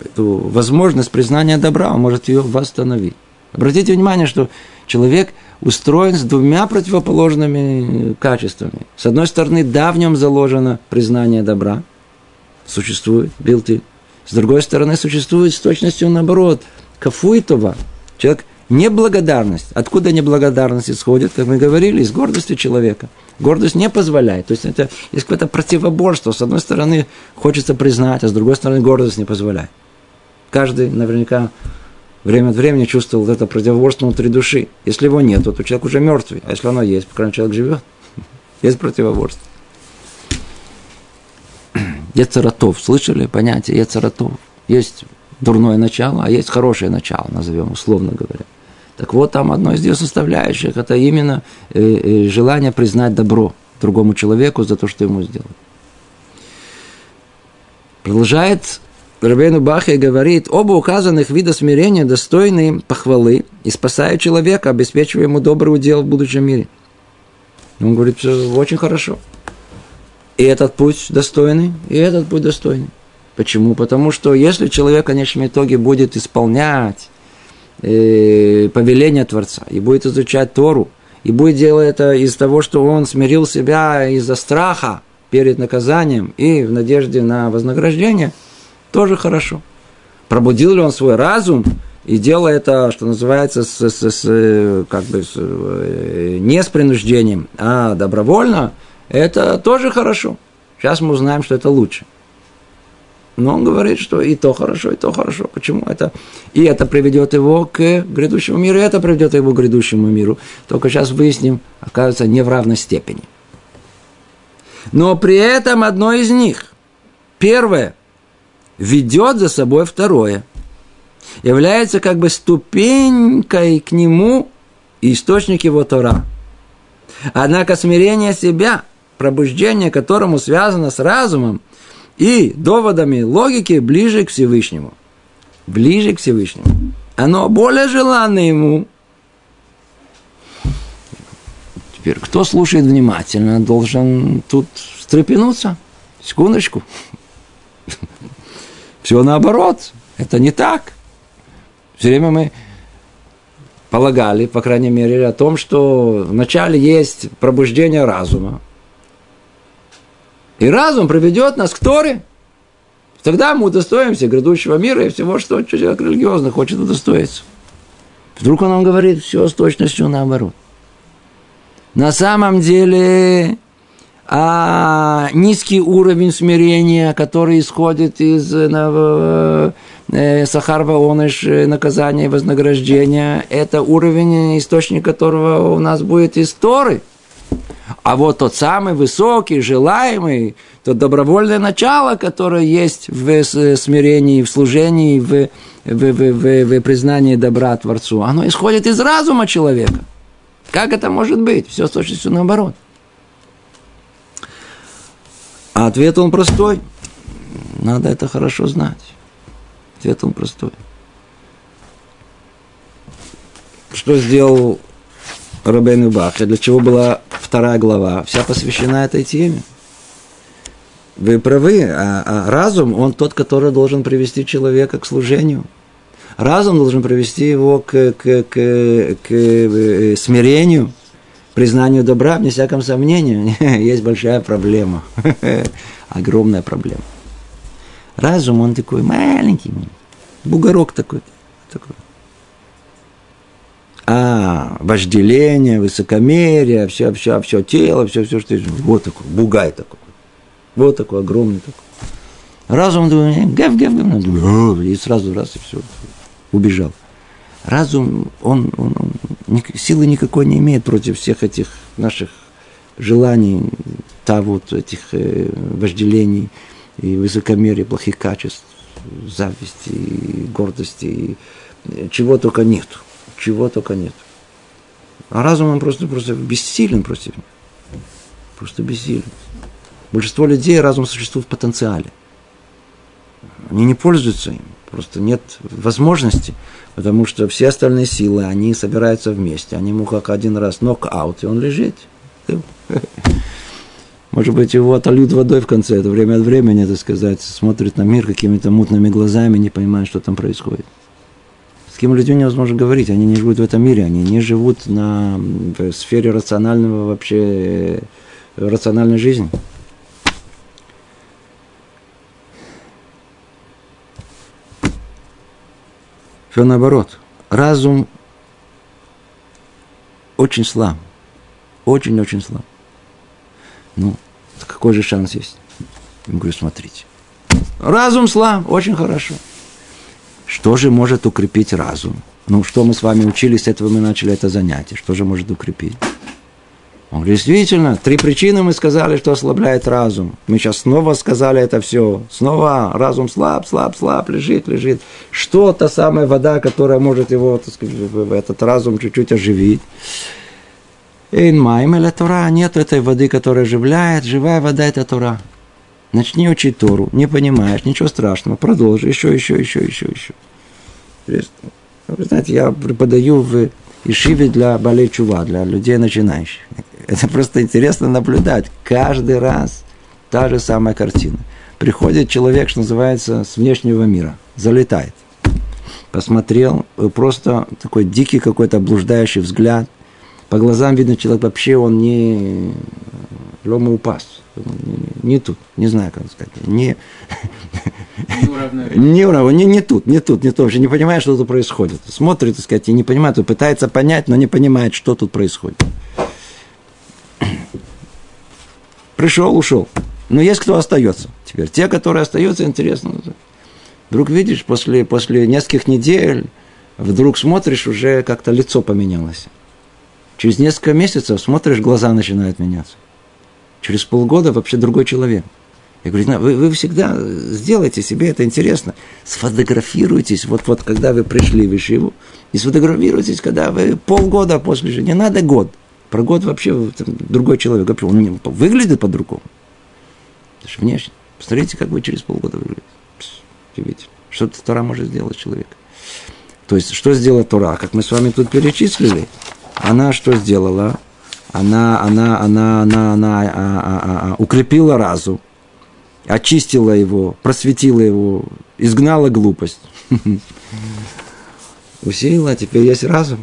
эту возможность признания добра, он может ее восстановить. Обратите внимание, что человек устроен с двумя противоположными качествами. С одной стороны, да, в нем заложено признание добра, существует, билты. С другой стороны, существует с точностью наоборот, кафуитова. Человек неблагодарность. Откуда неблагодарность исходит, как мы говорили, из гордости человека. Гордость не позволяет. То есть это есть какое-то противоборство. С одной стороны, хочется признать, а с другой стороны, гордость не позволяет. Каждый наверняка время от времени чувствовал это противоборство внутри души. Если его нет, то человек уже мертвый. А если оно есть, по крайней мере, человек живет. Есть противоборство. Ецаратов. Слышали понятие Ецаратов? Есть дурное начало, а есть хорошее начало, назовем условно говоря. Так вот, там одно из ее составляющих – это именно э, э, желание признать добро другому человеку за то, что ему сделали. Продолжает Рабейну Бахе говорит, оба указанных вида смирения достойны похвалы и спасают человека, обеспечивая ему добрый удел в будущем мире. Он говорит, все очень хорошо. И этот путь достойный, и этот путь достойный. Почему? Потому что если человек в конечном итоге будет исполнять э, повеление Творца, и будет изучать Тору, и будет делать это из того, что он смирил себя из-за страха перед наказанием и в надежде на вознаграждение – тоже хорошо. Пробудил ли он свой разум и делал это, что называется, с, с, с, как бы, с, э, не с принуждением, а добровольно, это тоже хорошо. Сейчас мы узнаем, что это лучше. Но он говорит, что и то хорошо, и то хорошо. Почему это? И это приведет его к грядущему миру, и это приведет его к грядущему миру. Только сейчас выясним, оказывается, не в равной степени. Но при этом одно из них, первое, ведет за собой второе. Является как бы ступенькой к нему источник его Тора. Однако смирение себя, пробуждение которому связано с разумом и доводами логики ближе к Всевышнему. Ближе к Всевышнему. Оно более желанно ему. Теперь, кто слушает внимательно, должен тут встрепенуться. Секундочку. Все наоборот. Это не так. Все время мы полагали, по крайней мере, о том, что вначале есть пробуждение разума. И разум приведет нас к Торе. Тогда мы удостоимся грядущего мира и всего, что человек религиозно хочет удостоиться. Вдруг он нам говорит все с точностью наоборот. На самом деле а низкий уровень смирения, который исходит из э, э, Сахарва Оныш, э, наказания и вознаграждения, это уровень, источник которого у нас будет из Торы. А вот тот самый высокий, желаемый, то добровольное начало, которое есть в смирении, в служении, в, в, в, в, в признании добра Творцу, оно исходит из разума человека. Как это может быть? Все с точностью наоборот. А ответ он простой. Надо это хорошо знать. Ответ он простой. Что сделал Рабейн Бах? И для чего была вторая глава? Вся посвящена этой теме. Вы правы, а, а разум, он тот, который должен привести человека к служению. Разум должен привести его к, к, к, к э, смирению – признанию добра, вне всяком сомнении, есть большая проблема. Огромная проблема. Разум, он такой маленький, бугорок такой. такой. А вожделение, высокомерие, все, все, все тело, все, все, что есть. Вот такой, бугай такой. Вот такой огромный такой. Разум думает, гав, гав, гав, и сразу раз, и все, убежал разум, он, он, он силы никакой не имеет против всех этих наших желаний, тавут этих э, вожделений и высокомерия, плохих качеств, зависти, гордости, и э, чего только нет, чего только нет. А разум он просто, просто бессилен против них. Просто бессилен. Большинство людей разум существует в потенциале. Они не пользуются им. Просто нет возможности, потому что все остальные силы, они собираются вместе. Они ему как один раз нок-аут, и он лежит. Может быть, его отольют водой в конце, это время от времени, так сказать, смотрит на мир какими-то мутными глазами, не понимает, что там происходит. С кем людьми невозможно говорить, они не живут в этом мире, они не живут на, в сфере рационального вообще, рациональной жизни. Все наоборот. Разум очень слаб. Очень-очень слаб. Ну, какой же шанс есть? Я говорю, смотрите. Разум слаб, очень хорошо. Что же может укрепить разум? Ну, что мы с вами учились, с этого мы начали это занятие. Что же может укрепить? Он говорит, действительно, три причины мы сказали, что ослабляет разум. Мы сейчас снова сказали это все. Снова разум слаб, слаб, слаб, лежит, лежит. Что та самая вода, которая может его, так сказать, этот разум чуть-чуть оживить? Эйнмайм или Тора. Нет этой воды, которая оживляет. Живая вода – это Тора. Начни учить Тору. Не понимаешь, ничего страшного. Продолжи. Еще, еще, еще, еще, еще. Вы знаете, я преподаю в Ишиве для болей чува, для людей начинающих. Это просто интересно наблюдать. Каждый раз та же самая картина. Приходит человек, что называется, с внешнего мира, залетает. Посмотрел, просто такой дикий какой-то блуждающий взгляд. По глазам видно, человек вообще, он не лома упас. Не, не тут, не знаю, как сказать. Не, не, не, не тут, не тут, не то. Вообще не понимает, что тут происходит. Смотрит, так сказать, и не понимает, пытается понять, но не понимает, что тут происходит. Пришел, ушел. Но есть кто остается. Теперь те, которые остаются, интересно. Вдруг видишь, после, после нескольких недель, вдруг смотришь, уже как-то лицо поменялось. Через несколько месяцев смотришь, глаза начинают меняться. Через полгода вообще другой человек. Я говорю, вы, вы всегда сделайте себе это интересно. Сфотографируйтесь, вот, вот когда вы пришли в Ишиву, и сфотографируйтесь, когда вы полгода после же, не надо год – про год вообще там, другой человек. Вообще, он выглядит по-другому. Даже внешне. Посмотрите, как вы через полгода выглядите. Видите, что Тора может сделать человек. То есть, что сделала Тора? Как мы с вами тут перечислили, она что сделала? Она, она, она, она, она а, а, а, а, укрепила разум, очистила его, просветила его, изгнала глупость. Усилила, теперь есть разум.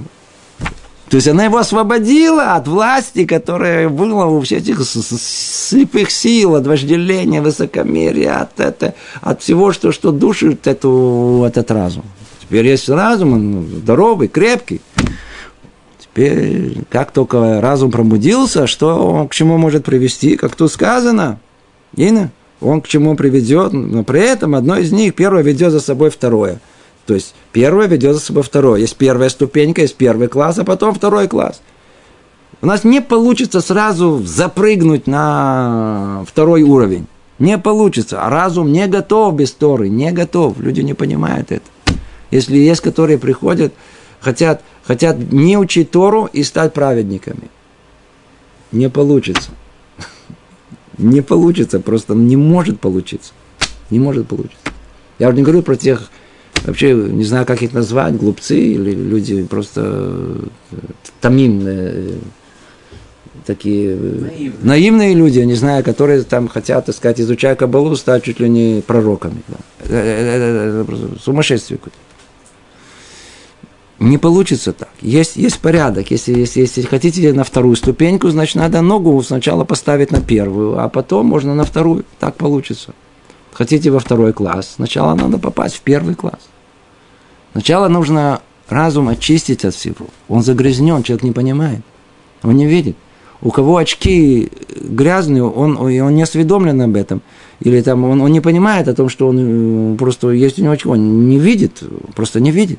То есть она его освободила от власти, которая была у всех этих слепых сил, от вожделения, высокомерия, от, это, от всего, что, что душит эту, этот разум. Теперь есть разум, он здоровый, крепкий. Теперь, как только разум пробудился, что он к чему может привести, как тут сказано, Ина, он к чему приведет, но при этом одно из них, первое ведет за собой второе – то есть первое ведет за собой второе. Есть первая ступенька, есть первый класс, а потом второй класс. У нас не получится сразу запрыгнуть на второй уровень. Не получится. А разум не готов без Торы, не готов. Люди не понимают это. Если есть, которые приходят, хотят, хотят не учить Тору и стать праведниками. Не получится. Не получится, просто не может получиться. Не может получиться. Я уже не говорю про тех вообще не знаю, как их назвать, глупцы или люди просто э, тамимные, такие наивные. наивные люди, не знаю, которые там хотят, так сказать, изучая Кабалу, стать чуть ли не пророками. Да. Это, это, это, это сумасшествие какое-то. Не получится так. Есть, есть порядок. Если, если, если хотите на вторую ступеньку, значит, надо ногу сначала поставить на первую, а потом можно на вторую. Так получится. Хотите во второй класс, сначала надо попасть в первый класс. Сначала нужно разум очистить от всего. Он загрязнен, человек не понимает. Он не видит. У кого очки грязные, он, он не осведомлен об этом. Или там он, он не понимает о том, что он э, просто есть у него очки, он не видит, просто не видит.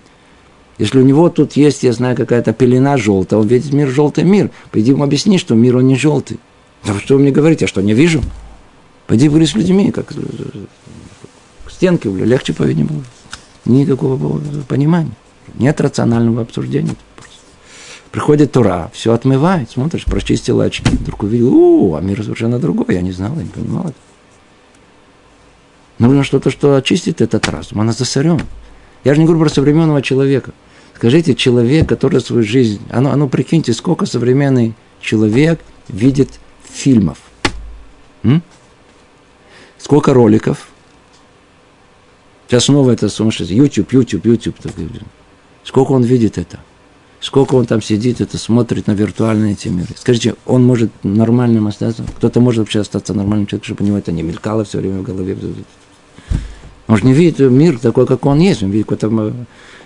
Если у него тут есть, я знаю, какая-то пелена желтая, он видит мир желтый мир. Пойди ему объясни, что мир он не желтый. Да что вы мне говорите, я что, не вижу? Пойди говори с людьми, как к стенке, легче, по-видимому. Никакого понимания. Нет рационального обсуждения. Приходит Тура, все отмывает, смотришь, прочистил очки, вдруг увидел, о, а мир совершенно другой, я не знал, я не понимал это. Нужно что-то, что очистит этот разум, она засорен. Я же не говорю про современного человека. Скажите, человек, который свою жизнь, а ну, а ну прикиньте, сколько современный человек видит фильмов. М? Сколько роликов. Сейчас снова это сумасшедшее. YouTube, YouTube, YouTube. Сколько он видит это? Сколько он там сидит, это смотрит на виртуальные эти миры. Скажите, он может нормальным остаться? Кто-то может вообще остаться нормальным человеком, чтобы у него это не мелькало все время в голове. Он же не видит мир такой, как он есть. Он видит какой-то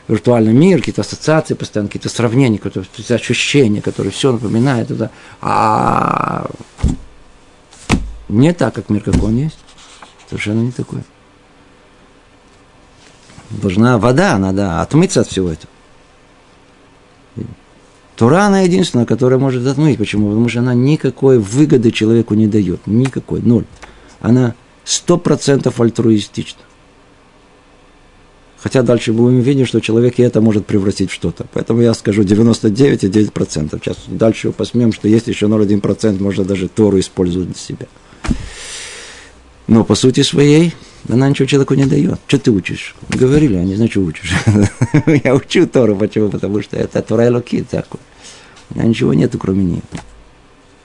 виртуальный мир, какие-то ассоциации постоянно, какие-то сравнения, какие-то ощущения, которые все напоминают. Это. А не так, как мир, как он есть. Совершенно не такой. Должна вода, надо отмыться от всего этого. Тура, она единственная, которая может отмыть. Почему? Потому что она никакой выгоды человеку не дает. Никакой, ноль. Она сто процентов альтруистична. Хотя дальше будем видеть, что человек и это может превратить в что-то. Поэтому я скажу 99,9%. Сейчас дальше посмеем, что есть еще 0,1%, можно даже Тору использовать для себя. Но по сути своей она ничего человеку не дает. Что ты учишь? Говорили, я не знаю, учишь. я учу Тору, почему? Потому что это Тора Элоки такой. У меня ничего нету, кроме нее.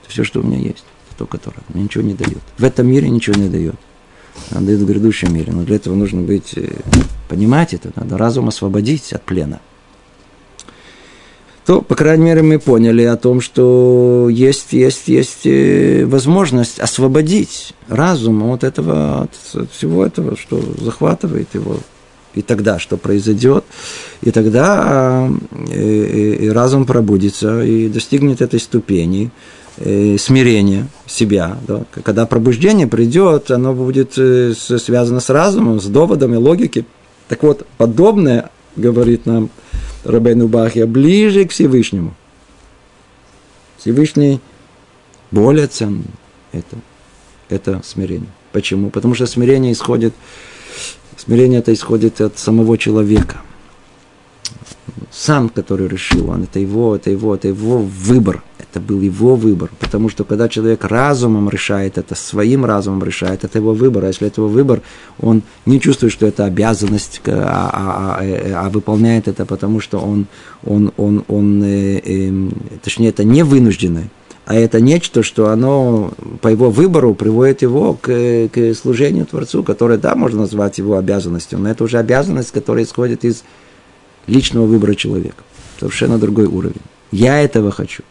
Все, что у меня есть, только Тора. Мне ничего не дает. В этом мире ничего не дает. Она дает в грядущем мире. Но для этого нужно быть, э, понимать это, надо разум освободить от плена то, по крайней мере, мы поняли о том, что есть, есть, есть э, возможность освободить разум от этого, от всего этого, что захватывает его. И тогда что произойдет? И тогда и, и, и разум пробудится и достигнет этой ступени и смирения себя. Да? Когда пробуждение придет, оно будет э, связано с разумом, с доводами, логики. Так вот, подобное, говорит нам Рабейну Бахья, ближе к Всевышнему. Всевышний более ценный это, это смирение. Почему? Потому что смирение исходит, смирение это исходит от самого человека. Сам, который решил, он это его, это его, это его выбор – это был его выбор. Потому что когда человек разумом решает это, своим разумом решает, это его выбор. А если это его выбор, он не чувствует, что это обязанность, а, а, а, а выполняет это, потому что он, он, он, он э, э, точнее, это не вынужденное а это нечто, что оно по его выбору приводит его к, к служению Творцу, которое, да, можно назвать его обязанностью, но это уже обязанность, которая исходит из личного выбора человека. Совершенно другой уровень. Я этого хочу.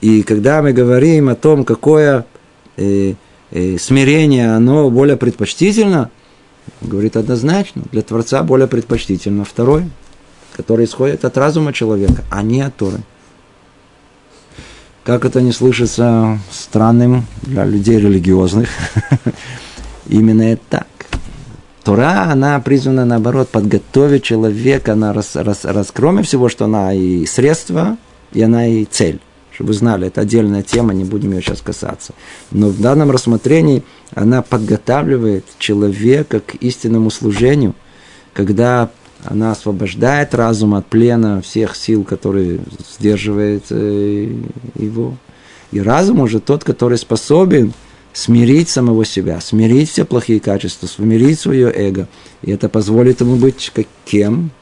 И когда мы говорим о том, какое э, э, смирение, оно более предпочтительно, говорит однозначно, для Творца более предпочтительно. Второй, который исходит от разума человека, а не от Торы. Как это не слышится странным для людей религиозных, именно это так. Тора, она призвана, наоборот, подготовить человека, она рас, рас, рас, кроме всего, что она и средство, и она и цель чтобы вы знали, это отдельная тема, не будем ее сейчас касаться. Но в данном рассмотрении она подготавливает человека к истинному служению, когда она освобождает разум от плена всех сил, которые сдерживает э, его. И разум уже тот, который способен смирить самого себя, смирить все плохие качества, смирить свое эго. И это позволит ему быть кем?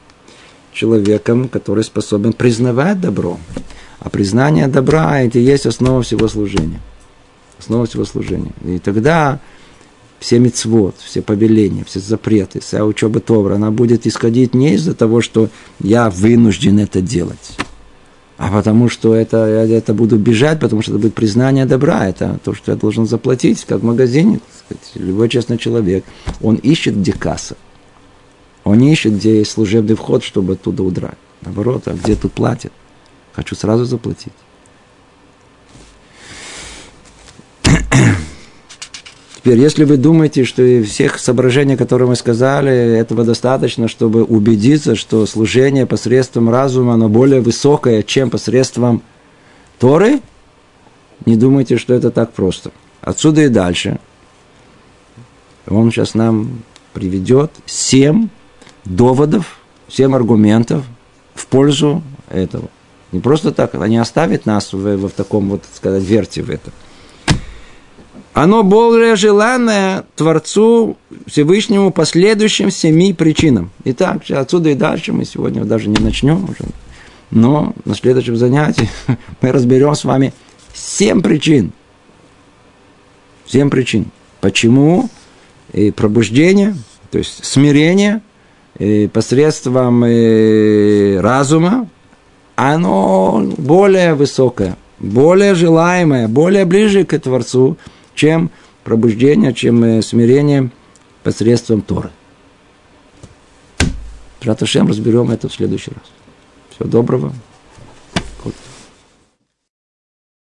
Человеком, который способен признавать добро. А признание добра – это и есть основа всего служения. Основа всего служения. И тогда все мецвод, все повеления, все запреты, вся учеба Товра, она будет исходить не из-за того, что я вынужден это делать, а потому что это, я это буду бежать, потому что это будет признание добра, это то, что я должен заплатить, как в магазине. Сказать, любой честный человек, он ищет, где касса. Он ищет, где есть служебный вход, чтобы оттуда удрать. Наоборот, а где тут платят. Хочу сразу заплатить. Теперь, если вы думаете, что всех соображений, которые мы сказали, этого достаточно, чтобы убедиться, что служение посредством разума, оно более высокое, чем посредством Торы, Не думайте, что это так просто. Отсюда и дальше. Он сейчас нам приведет семь доводов, семь аргументов в пользу этого. Не просто так, они оставят нас в, в, в таком вот, сказать, верте в этом. Оно более желанное Творцу Всевышнему по следующим семи причинам. Итак, отсюда и дальше мы сегодня даже не начнем уже. Но на следующем занятии мы разберем с вами семь причин. Семь причин. Почему и пробуждение, то есть смирение и посредством и разума, оно более высокое, более желаемое, более ближе к Творцу, чем пробуждение, чем э, смирение посредством Торы. Раташем разберем это в следующий раз. Всего доброго.